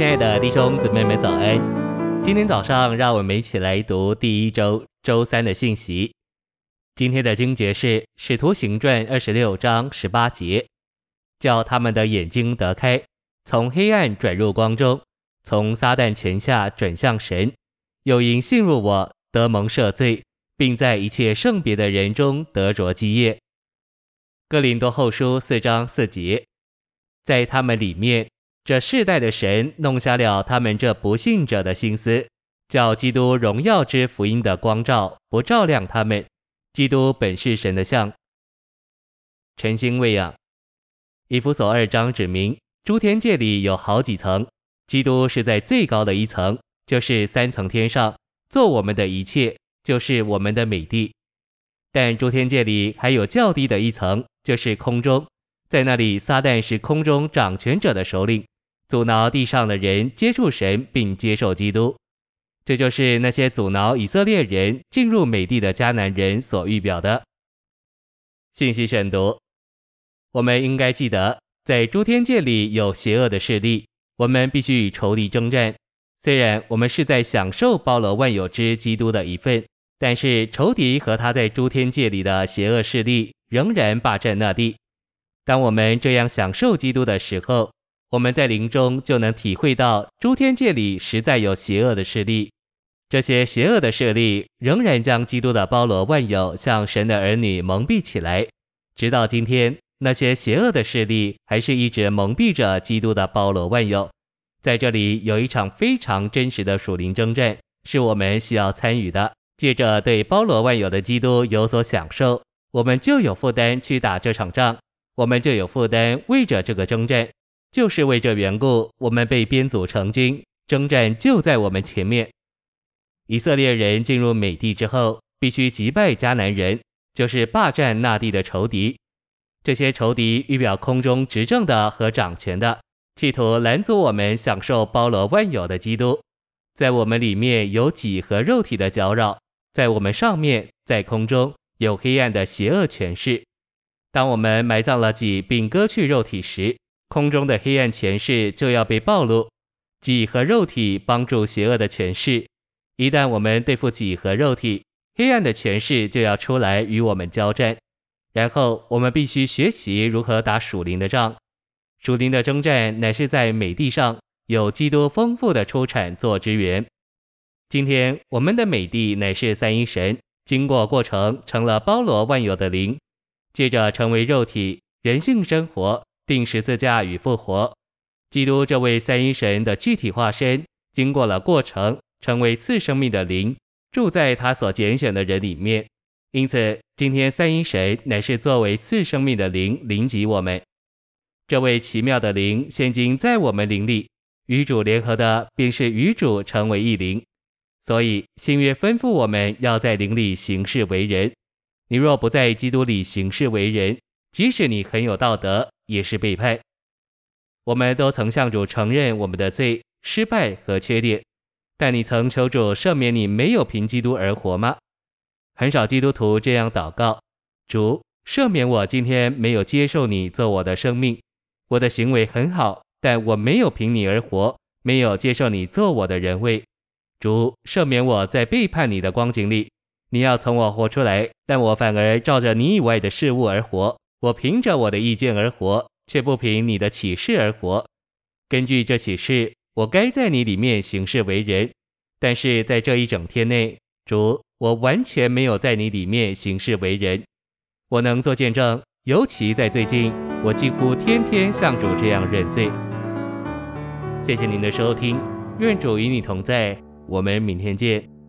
亲爱的弟兄姊妹们，早安！今天早上，让我们一起来读第一周周三的信息。今天的经节是《使徒行传》二十六章十八节，叫他们的眼睛得开，从黑暗转入光中，从撒旦权下转向神，又因信入我得蒙赦罪，并在一切圣别的人中得着基业。哥林多后书四章四节，在他们里面。这世代的神弄瞎了他们这不信者的心思，叫基督荣耀之福音的光照不照亮他们。基督本是神的像。晨星喂养，以弗所二章指明，诸天界里有好几层，基督是在最高的一层，就是三层天上，做我们的一切，就是我们的美地。但诸天界里还有较低的一层，就是空中，在那里撒旦是空中掌权者的首领。阻挠地上的人接触神并接受基督，这就是那些阻挠以色列人进入美地的迦南人所预表的。信息选读，我们应该记得，在诸天界里有邪恶的势力，我们必须与仇敌征战。虽然我们是在享受包罗万有之基督的一份，但是仇敌和他在诸天界里的邪恶势力仍然霸占那地。当我们这样享受基督的时候，我们在灵中就能体会到，诸天界里实在有邪恶的势力。这些邪恶的势力仍然将基督的包罗万有向神的儿女蒙蔽起来。直到今天，那些邪恶的势力还是一直蒙蔽着基督的包罗万有。在这里有一场非常真实的属灵征战，是我们需要参与的。借着对包罗万有的基督有所享受，我们就有负担去打这场仗，我们就有负担为着这个征战。就是为这缘故，我们被编组成军，征战就在我们前面。以色列人进入美地之后，必须击败迦南人，就是霸占那地的仇敌。这些仇敌预表空中执政的和掌权的，企图拦阻我们享受包罗万有的基督。在我们里面有己和肉体的搅扰，在我们上面，在空中有黑暗的邪恶权势。当我们埋葬了己，并割去肉体时，空中的黑暗权势就要被暴露，己和肉体帮助邪恶的权势。一旦我们对付己和肉体，黑暗的权势就要出来与我们交战。然后我们必须学习如何打属灵的仗。属灵的征战乃是在美地上有基督丰富的出产做支援。今天我们的美地乃是三一神经过过程成了包罗万有的灵，接着成为肉体人性生活。钉十字架与复活，基督这位三一神的具体化身，经过了过程，成为次生命的灵，住在他所拣选的人里面。因此，今天三一神乃是作为次生命的灵临及我们。这位奇妙的灵现今在我们灵里，与主联合的，便是与主成为一灵。所以新约吩咐我们要在灵里行事为人。你若不在基督里行事为人，即使你很有道德，也是背叛。我们都曾向主承认我们的罪、失败和缺点，但你曾求主赦免你没有凭基督而活吗？很少基督徒这样祷告：主，赦免我今天没有接受你做我的生命。我的行为很好，但我没有凭你而活，没有接受你做我的人位。主，赦免我在背叛你的光景里，你要从我活出来，但我反而照着你以外的事物而活。我凭着我的意见而活，却不凭你的启示而活。根据这启示，我该在你里面行事为人，但是在这一整天内，主，我完全没有在你里面行事为人。我能做见证，尤其在最近，我几乎天天向主这样认罪。谢谢您的收听，愿主与你同在，我们明天见。